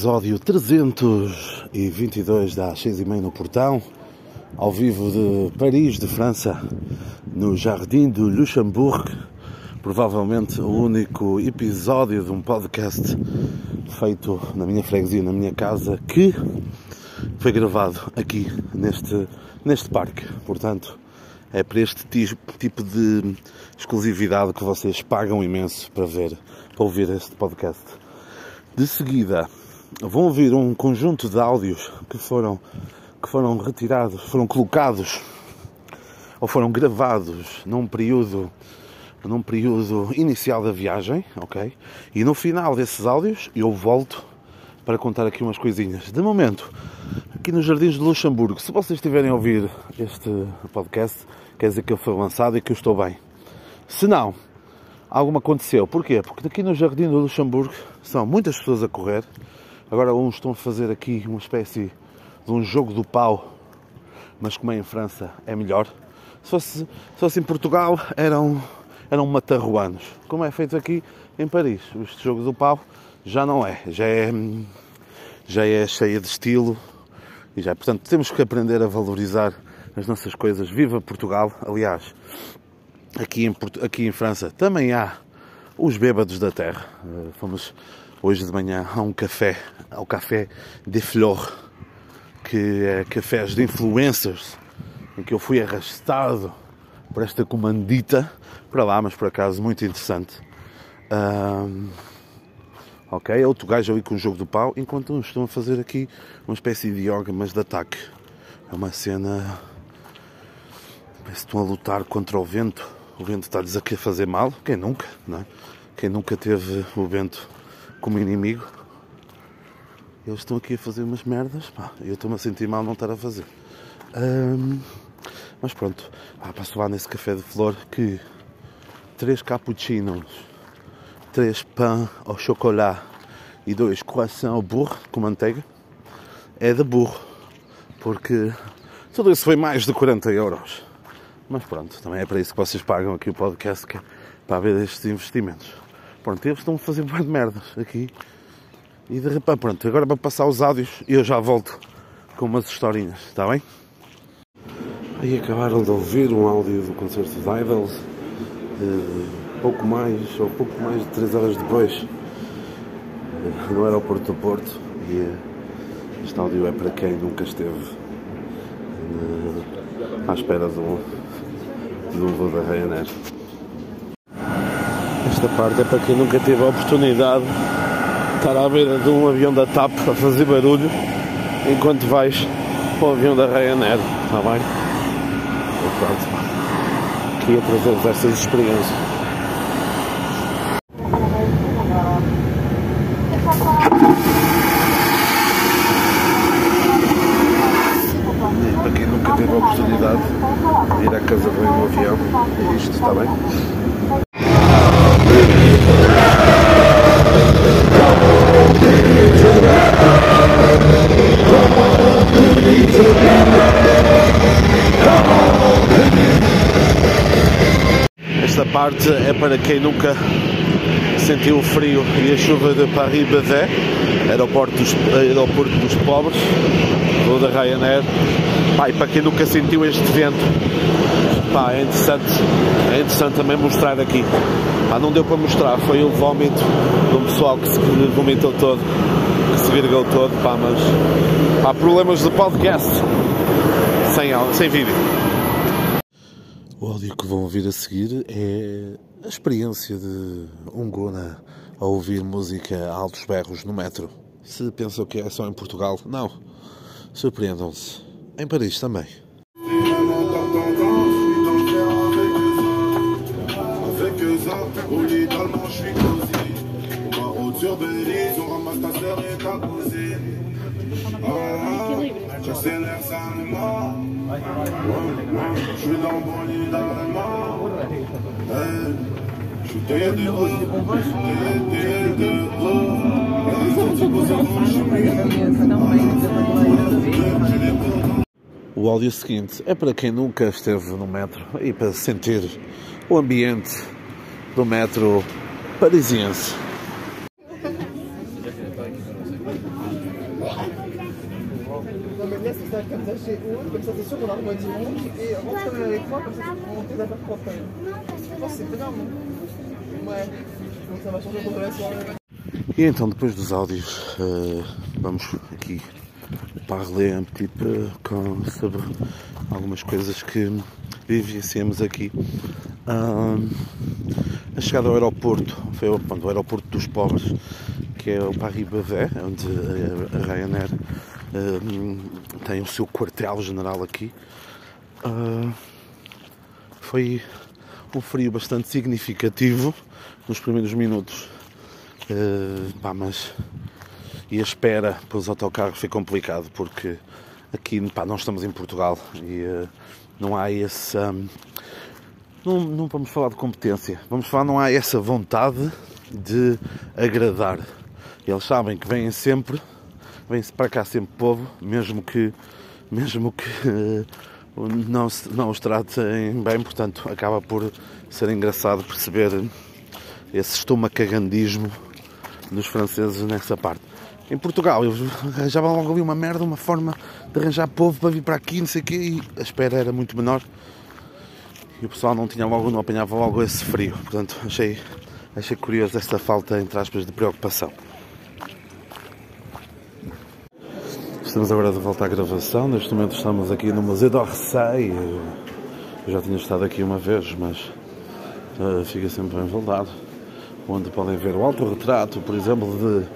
Episódio 322 das 6 e meia no Portão, ao vivo de Paris, de França, no Jardim do Luxembourg. Provavelmente o único episódio de um podcast feito na minha freguesia, na minha casa, que foi gravado aqui neste, neste parque. Portanto, é para este tipo de exclusividade que vocês pagam imenso para ver, para ouvir este podcast. De seguida, vão ouvir um conjunto de áudios que foram, que foram retirados, foram colocados ou foram gravados num período num período inicial da viagem, ok? E no final desses áudios eu volto para contar aqui umas coisinhas. De momento, aqui nos Jardins de Luxemburgo, se vocês estiverem a ouvir este podcast, quer dizer que ele foi lançado e que eu estou bem. Se não, algo aconteceu. Porquê? Porque aqui no Jardim do Luxemburgo são muitas pessoas a correr. Agora uns estão a fazer aqui uma espécie de um jogo do pau, mas como é em França é melhor. Se fosse, se fosse em Portugal eram, eram matarruanos. Como é feito aqui em Paris. Este jogo do pau já não é. Já é, já é cheia de estilo. E já, portanto, temos que aprender a valorizar as nossas coisas. Viva Portugal! Aliás, aqui em, aqui em França também há os bêbados da terra. Eh, fomos hoje de manhã a um café, ao Café de Flor, que é cafés de influencers, em que eu fui arrastado por esta comandita para lá, mas por acaso muito interessante. Um, ok, outro gajo ali com o jogo do pau, enquanto estão a fazer aqui uma espécie de yoga, mas de ataque. É uma cena. Parece que estão a lutar contra o vento. O vento está-lhes aqui a fazer mal. Quem nunca, não é? Quem nunca teve o vento como inimigo. Eles estão aqui a fazer umas merdas. Pá, eu estou-me a sentir mal não estar a fazer. Um, mas pronto, ah, passo lá nesse café de flor que três cappuccinos, três pães ao chocolate e dois croissants ao burro com manteiga é de burro. Porque tudo isso foi mais de 40 euros. Mas pronto, também é para isso que vocês pagam aqui o podcast, que é para ver estes investimentos. Pronto, eles estão a fazer boas merdas aqui. E de repente, pronto, agora para passar os áudios eu já volto com umas historinhas, está bem? Aí acabaram de ouvir um áudio do concerto de Idols, uh, pouco mais, ou pouco mais de 3 horas depois, uh, no aeroporto do Porto. E uh, este áudio é para quem nunca esteve à espera do, do voo da Ryanair. Esta parte é para quem nunca teve a oportunidade de estar à beira de um avião da TAP a fazer barulho enquanto vais para o avião da Ryanair, está bem? E pronto, aqui a trazer-vos essas experiências. Para quem nunca teve a oportunidade de ir à casa de no avião, é isto, está bem? Parte é para quem nunca sentiu o frio e a chuva de Paris-Bazin, aeroporto dos, aeroporto dos pobres, ou da Ryanair. Pá, e para quem nunca sentiu este vento, pá, é interessante, é interessante também mostrar aqui. Pá, não deu para mostrar, foi o vómito um pessoal que se vomitou todo, que se virgou todo, pá, mas há problemas de podcast sem, sem vídeo. O áudio que vão ouvir a seguir é a experiência de um Gona a ouvir música a altos berros no metro. Se pensam que é só em Portugal, não. Surpreendam-se. Em Paris também. O áudio seguinte é para quem nunca esteve no metro e para sentir o ambiente do metro parisiense. reste ça comme ça chez Aude, E então, depois dos áudios, eh, vamos aqui parler un petit peu com, sobre algumas coisas que vivenciamos aqui. Ah, a chegada ao aeroporto, foi pronto, o aeroporto dos pobres, que é o Paris-Bavet, onde a, a Ryanair tem o seu quartel-general aqui. Ah, foi um frio bastante significativo nos primeiros minutos. Uh, pá, mas e a espera pelos autocarros foi complicado porque aqui pá, nós estamos em Portugal e uh, não há esse um, não, não vamos falar de competência vamos falar não há essa vontade de agradar eles sabem que vêm sempre vem-se para cá sempre povo mesmo que mesmo que uh, não, não os tratem bem portanto acaba por ser engraçado perceber esse estomacagandismo dos franceses nessa parte. Em Portugal, eles arranjavam logo ali uma merda, uma forma de arranjar povo para vir para aqui, não sei o quê, e a espera era muito menor. E o pessoal não tinha logo, não apanhava logo esse frio. Portanto, achei, achei curioso esta falta, entre aspas, de preocupação. Estamos agora de volta à gravação. Neste momento estamos aqui no Museu d'Orsay. Eu já tinha estado aqui uma vez, mas uh, fica sempre bem voltado onde podem ver o autorretrato, por exemplo, de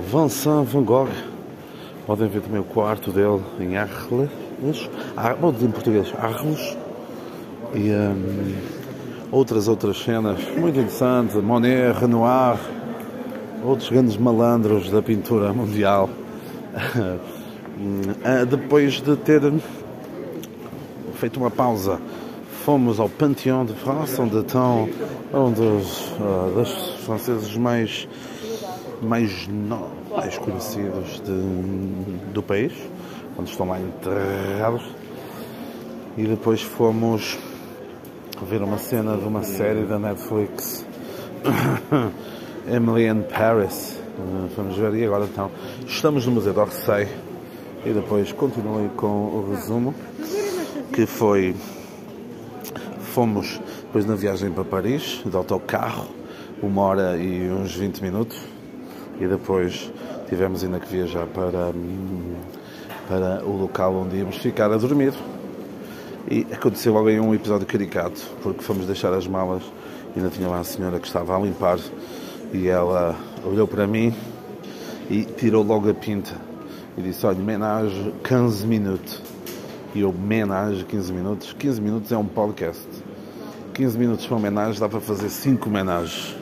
Vincent Van Gogh. Podem ver também o quarto dele em Arles, bom, em português, Arles. E um, outras outras cenas muito interessantes, Monet, Renoir, outros grandes malandros da pintura mundial. Ah, depois de ter feito uma pausa fomos ao Pantheon de France, onde estão um dos, uh, dos franceses mais, mais, não, mais conhecidos de, do país, onde estão lá enterrados. E depois fomos ver uma cena de uma série da Netflix, Emily in Paris. Uh, vamos ver, e agora então estamos no Museu d'Orsay. E depois continuei com o resumo, que foi Fomos depois na viagem para Paris, de autocarro, uma hora e uns 20 minutos, e depois tivemos ainda que viajar para, para o local onde íamos ficar a dormir. E aconteceu logo aí um episódio caricato, porque fomos deixar as malas e ainda tinha lá a senhora que estava a limpar e ela olhou para mim e tirou logo a pinta e disse, olha, menage 15 minutos. E eu, menage 15 minutos? 15 minutos é um podcast. 15 minutos para homenagem dá para fazer 5 homenagens.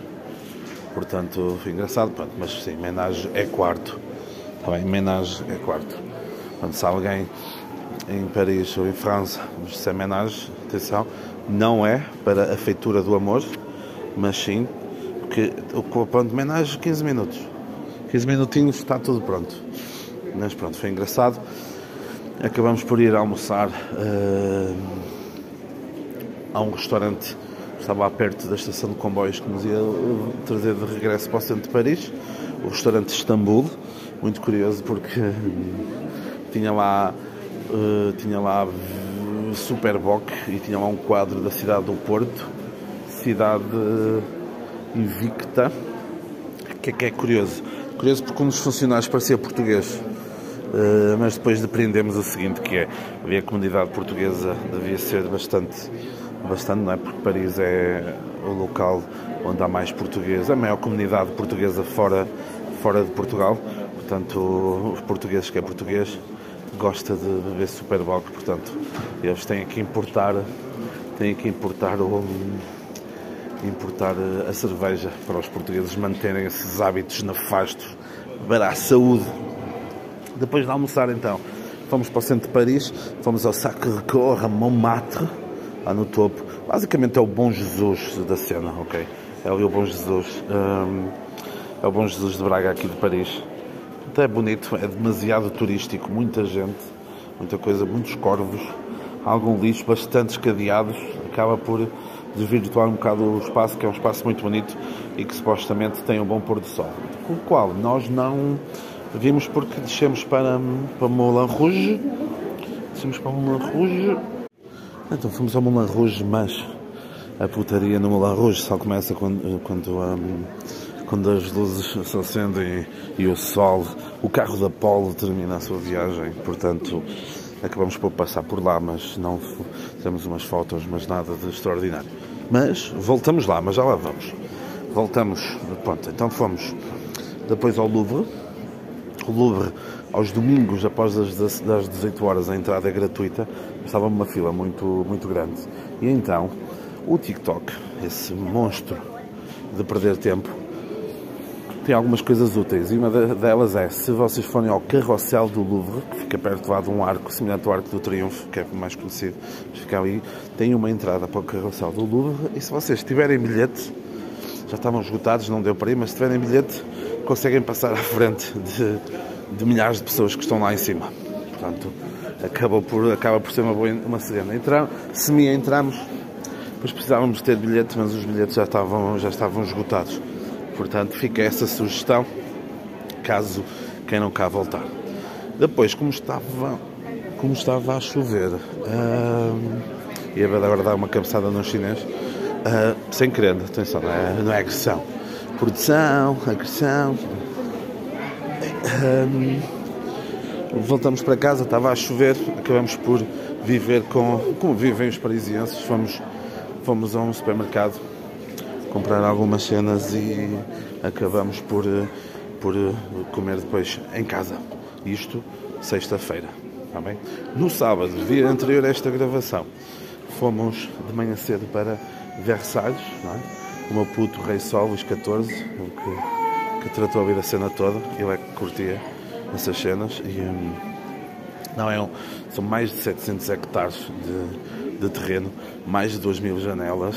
Portanto, foi engraçado, pronto, mas sim, homenagem é quarto. Está bem, homenagem é quarto. Quando se alguém em Paris ou em França se é homenagem, atenção, não é para a feitura do amor, mas sim porque o pronto de homenagem 15 minutos. 15 minutinhos está tudo pronto. Mas pronto, foi engraçado. Acabamos por ir almoçar. Uh há um restaurante que estava perto da estação de comboios que nos ia trazer de regresso para o centro de Paris, o restaurante Istambul, muito curioso porque tinha lá uh, tinha lá Superboc e tinha lá um quadro da cidade do Porto, cidade invicta, que é, que é curioso. Curioso porque um dos funcionários parecia português. Uh, mas depois depreendemos o seguinte que é a comunidade portuguesa devia ser bastante bastante, não é? Porque Paris é o local onde há mais portugueses, a maior comunidade portuguesa fora, fora de Portugal. Portanto, os portugueses que é português gosta de beber Superboc, portanto, eles têm que importar, têm que importar o importar a cerveja para os portugueses manterem esses hábitos nefastos para a saúde. Depois de almoçar, então, fomos para o centro de Paris, fomos ao Sacré-Cœur, a Montmartre, lá no topo. Basicamente é o Bom Jesus da cena, ok? É o Bom Jesus. Um, é o Bom Jesus de Braga aqui de Paris. Até é bonito, é demasiado turístico, muita gente, muita coisa, muitos corvos, algum lixo, bastante escadeados, acaba por desvirtuar um bocado o espaço, que é um espaço muito bonito e que supostamente tem um bom pôr do sol. Com o qual nós não vimos porque descemos para, para Moulin Rouge, Descemos para Moulin Rouge. Então fomos ao Moulin Rouge, mas a putaria no Moulin Rouge só começa quando, quando, hum, quando as luzes se acendem e o sol, o carro da Polo termina a sua viagem. Portanto, acabamos por passar por lá, mas não temos umas fotos, mas nada de extraordinário. Mas voltamos lá, mas já lá vamos. Voltamos, pronto, então fomos depois ao Louvre. Louvre, aos domingos, após as das 18 horas, a entrada é gratuita. Estava uma fila muito, muito grande. E então, o TikTok, esse monstro de perder tempo, tem algumas coisas úteis. E uma delas é, se vocês forem ao Carrossel do Louvre, que fica perto lá de um arco semelhante ao Arco do Triunfo, que é mais conhecido, fica ali, tem uma entrada para o Carrossel do Louvre. E se vocês tiverem bilhete, já estavam esgotados, não deu para ir, mas se tiverem bilhete, conseguem passar à frente de, de milhares de pessoas que estão lá em cima. Portanto, acaba por, acaba por ser uma boa uma serena. Entramos, semi entramos, depois precisávamos ter bilhetes, mas os bilhetes já estavam, já estavam esgotados. Portanto, fica essa sugestão, caso queiram cá voltar. Depois, como estava, como estava a chover, hum, e agora dar uma cabeçada no chinês, Uh, sem querer, atenção, não é, não é agressão. Produção, agressão. Um, voltamos para casa, estava a chover, acabamos por viver com. como vivem os parisienses, fomos, fomos a um supermercado comprar algumas cenas e acabamos por, por comer depois em casa. Isto sexta-feira. Está bem? No sábado, dia anterior a esta gravação, fomos de manhã cedo para Versalhes, não é? O meu puto Rei Sol, Luís XIV, que, que tratou a vida cena toda, ele é que curtia essas cenas e hum, não é um, são mais de 700 hectares de, de terreno, mais de 2 mil janelas.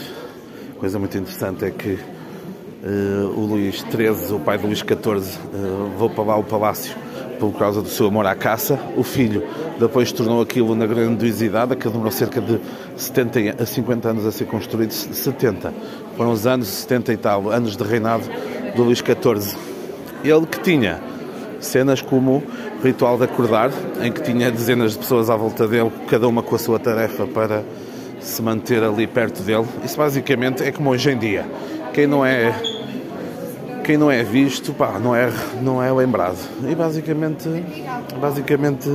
Coisa muito interessante é que uh, o Luís XIII, o pai de Luís XIV, uh, levou para lá o palácio por causa do seu amor à caça. O filho depois tornou aquilo na grandiosidade, que demorou cerca de 70 a 50 anos a ser construído. 70. Foram os anos 70 e tal, anos de reinado do Luís XIV. Ele que tinha cenas como o ritual de acordar, em que tinha dezenas de pessoas à volta dele, cada uma com a sua tarefa para se manter ali perto dele. Isso basicamente é como hoje em dia. Quem não é quem não é visto, pá, não é, não é lembrado. E basicamente, basicamente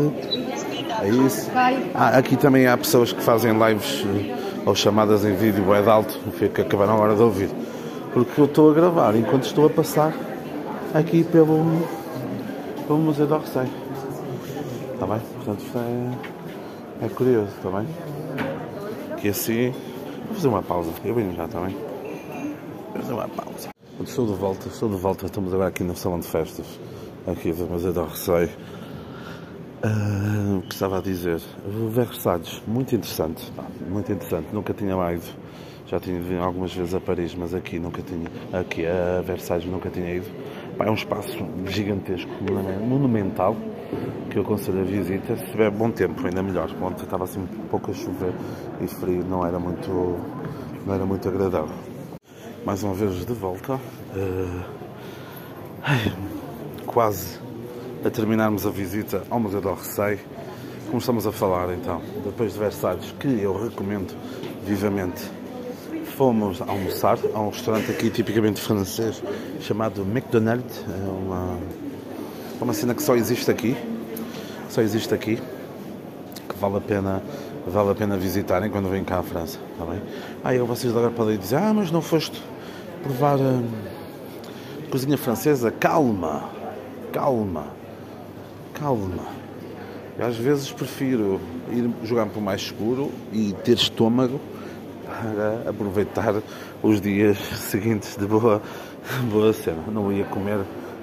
é isso. Ah, aqui também há pessoas que fazem lives eh, ou chamadas em vídeo é de alto, que acabaram agora de ouvir. Porque eu estou a gravar enquanto estou a passar aqui pelo, pelo Museu d'Orsay. Está bem? Portanto, isto é, é curioso, está bem? Que assim. Vou fazer uma pausa. Eu venho já, está bem? Vou fazer uma pausa. Estou de volta, estou de volta. Estamos agora aqui no salão de festas, aqui do Museu da Receio. Uh, o que estava a dizer? Versalhes, muito interessante, muito interessante. Nunca tinha lá ido. Já tinha ido algumas vezes a Paris, mas aqui nunca tinha. Aqui a Versalhes nunca tinha ido. É um espaço gigantesco, monumental, que eu aconselho a visita. Se tiver bom tempo, ainda melhor. Ontem estava assim um pouco a chover e frio, não era muito, não era muito agradável mais uma vez de volta. Uh, quase a terminarmos a visita ao Museu do Receio. Como estamos a falar então, depois de Versalhes, que eu recomendo vivamente, fomos almoçar a um restaurante aqui tipicamente francês chamado McDonald's. É uma, é uma cena que só existe aqui. Só existe aqui. Que vale a pena vale a pena visitarem quando vêm cá à França, está bem? Ah, eu vocês agora podem dizer, ah, mas não foste provar hum, cozinha francesa, calma, calma, calma. Eu, às vezes prefiro ir jogar para o mais escuro e ter estômago para aproveitar os dias seguintes de boa, boa cena. Não ia comer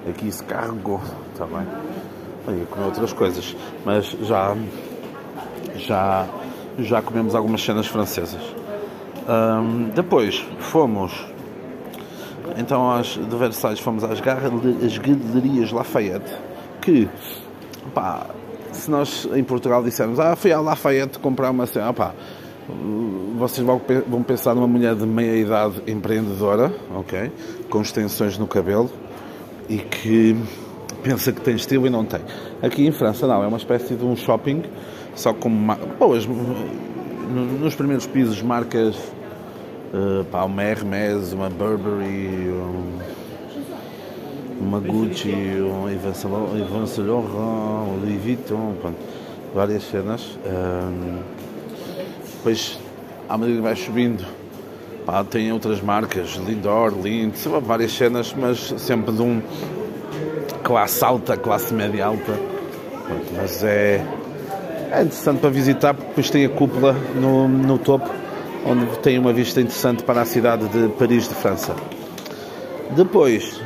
aqui esse cargo, está bem? Ia comer outras coisas, mas já, já, já comemos algumas cenas francesas. Um, depois fomos então de Versalhes fomos às, às Galerias Lafayette, que, pá, se nós em Portugal dissermos, ah, fui à Lafayette comprar uma cena, pá, vocês vão pensar numa mulher de meia idade empreendedora, ok, com extensões no cabelo e que pensa que tem estilo e não tem. Aqui em França não, é uma espécie de um shopping só como. ma- Boas, no- nos primeiros pisos, marcas. Uh, pá, uma Hermes, uma Burberry, um, uma Gucci, um Yves Saint Laurent, Louis Vuitton, pronto, várias cenas. Um, depois, à medida que vai subindo, pá, tem outras marcas, Lindor, Lind, várias cenas, mas sempre de um classe alta, classe média alta. Pronto, mas é, é interessante para visitar porque depois tem a cúpula no, no topo, onde tem uma vista interessante para a cidade de Paris de França. Depois,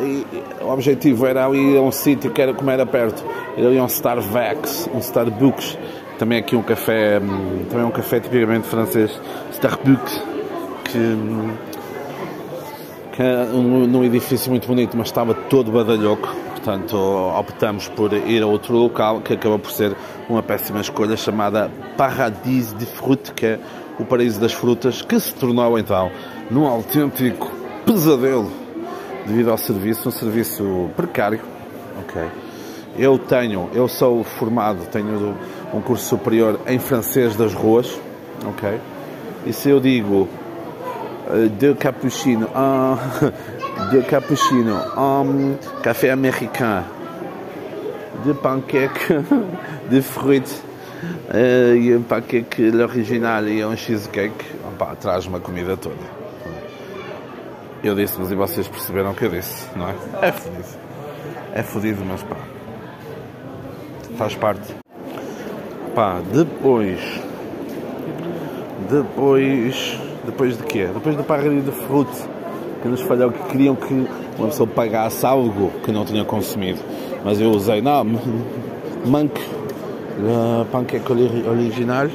e- o objetivo era ir a um sítio que era como era perto, ir ali um Starbucks, um Starbucks, também aqui um café, hum, também um café tipicamente francês, Starbucks, que, hum, que é um- num edifício muito bonito, mas estava todo badalhoco, portanto optamos por ir a outro local que acabou por ser uma péssima escolha chamada Paradis de Fruit, que é o paraíso das frutas, que se tornou então num autêntico pesadelo devido ao serviço, um serviço precário, ok? Eu tenho, eu sou formado, tenho um curso superior em francês das ruas, ok? E se eu digo euh, deux cappuccino, un, deux cappuccino, un café américain, deux pancakes de fruits euh, e um pancake l'original e um cheesecake, opá, traz-me a comida toda. Eu disse, mas e vocês perceberam o que eu disse, não é? É fodido. É fodido, mas pá. Faz parte. Pá, depois. Depois. Depois de quê? Depois da parrilha de fruto que nos falhou, que queriam que uma pessoa pagasse algo que não tinha consumido. Mas eu usei, não, manque, uh, panqueque ori- original,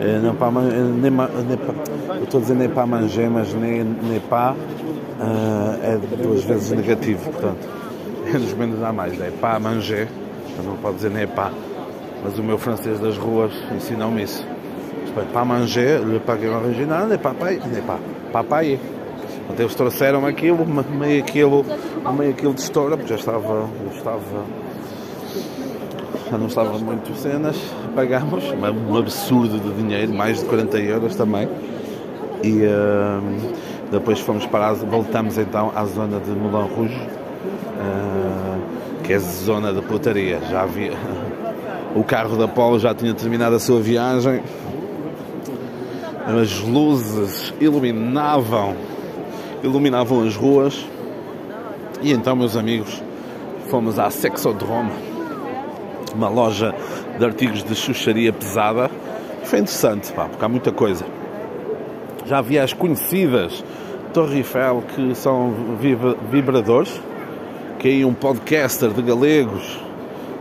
eh, não eh, nem, eu estou a dizer nem para manger, mas nem, nem pas uh, é duas vezes negativo, portanto, é nos menos dá mais, é pas manger, não pode dizer nem pas, mas o meu francês das ruas ensinou-me isso. É, pas manger, le paquet original, paye, n'est pas, pas paye. Então eles trouxeram aquilo, meio quilo, meio quilo de estoura, porque já estava, eu estava, já não estava muito cenas, pagámos, um absurdo de dinheiro, mais de 40 euros também. E hum, depois fomos para a, voltamos então à zona de Moulin Rouge, hum, que é zona de putaria. Já havia, o carro da Polo já tinha terminado a sua viagem, as luzes iluminavam, iluminavam as ruas. E então, meus amigos, fomos à Sexodrome, uma loja de artigos de chucharia pesada. Foi interessante, pá, porque há muita coisa. Já havia as conhecidas Torre Eiffel, que são vibra- vibradores, que aí um podcaster de galegos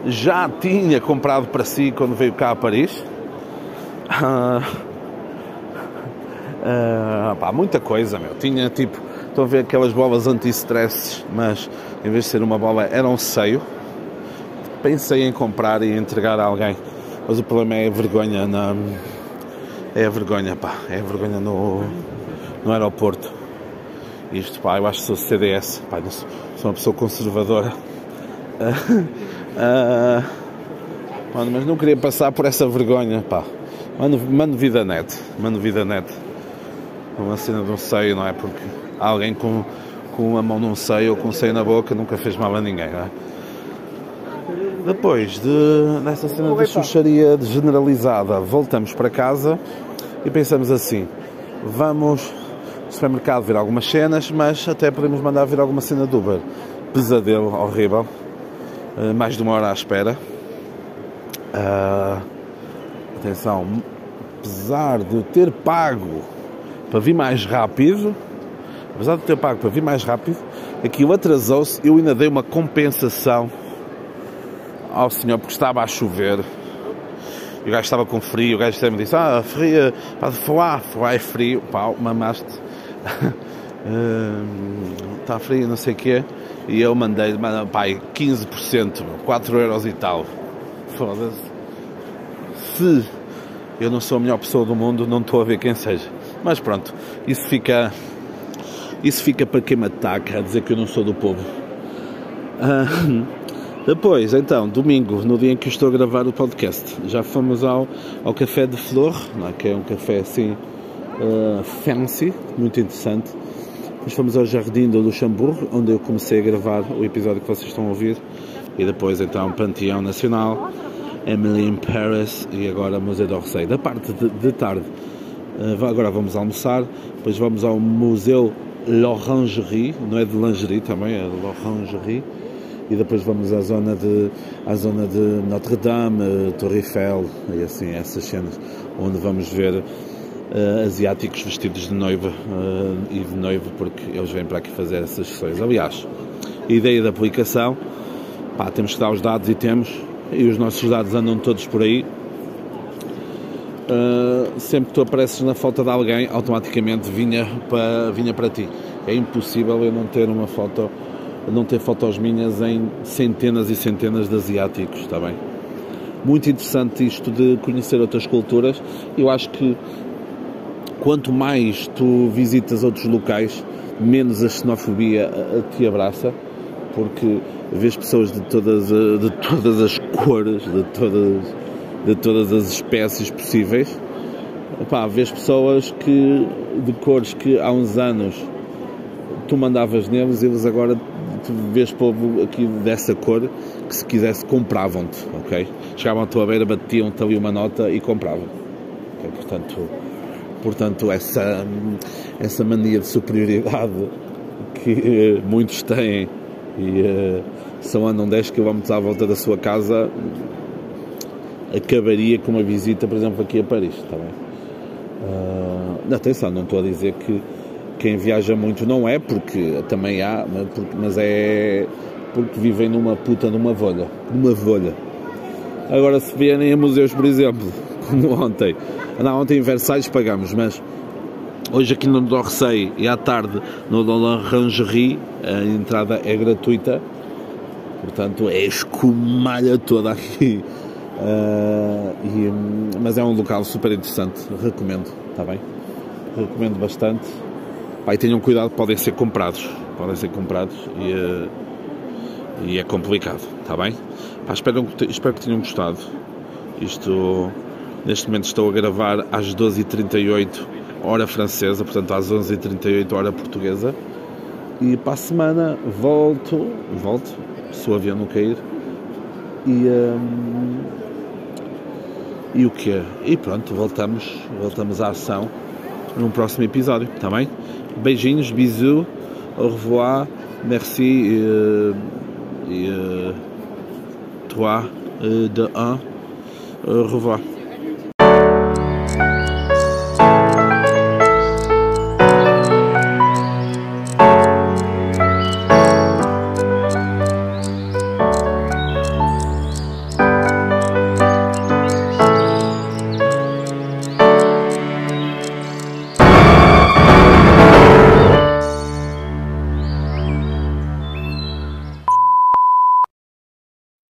já tinha comprado para si quando veio cá a Paris. Ah, ah, pá, muita coisa, meu. Tinha tipo, estou a ver aquelas bolas anti-stress, mas em vez de ser uma bola, era um seio. Pensei em comprar e entregar a alguém, mas o problema é a vergonha na. É a vergonha, pá, é a vergonha no, no aeroporto. Isto, pá, eu acho que sou CDS, pá, não sou, sou uma pessoa conservadora. Ah, mano, mas não queria passar por essa vergonha, pá. Mano, mano vida net, mano vida net. Uma cena de um seio, não é? Porque alguém com, com uma mão num seio ou com um seio na boca nunca fez mal a ninguém, não é? Depois de, dessa cena de chucharia generalizada, voltamos para casa e pensamos assim: vamos ao supermercado ver algumas cenas, mas até podemos mandar ver alguma cena do Uber. Pesadelo horrível, Eh, mais de uma hora à espera. Ah, atenção, apesar de eu ter pago para vir mais rápido, apesar de ter pago para vir mais rápido, aquilo atrasou-se, eu ainda dei uma compensação ao senhor porque estava a chover. E o gajo estava com frio, o gajo me disse, ah, frio, pá, foá, foá é frio, pá, mamaste. Está frio, não sei o quê. E eu mandei, pai, 15%, 4 euros e tal. Foda-se. Se eu não sou a melhor pessoa do mundo, não estou a ver quem seja. Mas pronto, isso fica. Isso fica para quem me ataca a dizer que eu não sou do povo. Ah, Depois, então, domingo, no dia em que estou a gravar o podcast, já fomos ao, ao Café de Flor, é? que é um café assim uh, fancy, muito interessante. Depois fomos ao Jardim do Luxemburgo, onde eu comecei a gravar o episódio que vocês estão a ouvir. E depois, então, Panteão Nacional, Emily in Paris e agora Museu d'Orsay. Da parte de, de tarde, uh, agora vamos almoçar, depois vamos ao Museu L'Orangerie, não é de lingerie também, é L'Orangerie e depois vamos à zona de, à zona de Notre Dame, Torre Eiffel e assim, essas cenas, onde vamos ver uh, asiáticos vestidos de noiva uh, e de noivo, porque eles vêm para aqui fazer essas sessões. Aliás, a ideia da aplicação, pá, temos que dar os dados e temos, e os nossos dados andam todos por aí. Uh, sempre que tu apareces na foto de alguém, automaticamente vinha para, vinha para ti. É impossível eu não ter uma foto não ter fotos minhas em centenas e centenas de asiáticos, está bem? Muito interessante isto de conhecer outras culturas. Eu acho que quanto mais tu visitas outros locais, menos a xenofobia te abraça, porque vês pessoas de todas, de todas as cores, de todas, de todas as espécies possíveis. Epá, vês pessoas que, de cores que há uns anos tu mandavas neles, eles agora tu vês povo aqui dessa cor que se quisesse compravam-te, ok? Chegavam à tua beira, batiam-te ali uma nota e compravam. Okay? Portanto, portanto essa, essa mania de superioridade que muitos têm e uh, só andam 10 km à volta da sua casa acabaria com uma visita, por exemplo, aqui a Paris, está bem? Uh, atenção, não estou a dizer que quem viaja muito não é, porque também há, mas é porque vivem numa puta numa volha. Numa volha. Agora, se vierem a museus, por exemplo, como ontem, não, ontem em Versalhes pagamos, mas hoje aqui no Dorcei e à tarde no Rangerie a entrada é gratuita, portanto é escumalha toda aqui. Uh, e, mas é um local super interessante, recomendo, está bem? Recomendo bastante. Pai, tenham cuidado, podem ser comprados. Podem ser comprados e, uh, e é complicado, está bem? Pá, espero, espero que tenham gostado. Isto, neste momento estou a gravar às 12h38, hora francesa, portanto às 11h38, hora portuguesa. E para a semana volto, volto, se o avião não cair. E, um, ehm, e o que E pronto, voltamos, voltamos à ação num próximo episódio, está bem? Beijinhos, bisous, au revoir, merci euh, 3, euh, de 1, au revoir.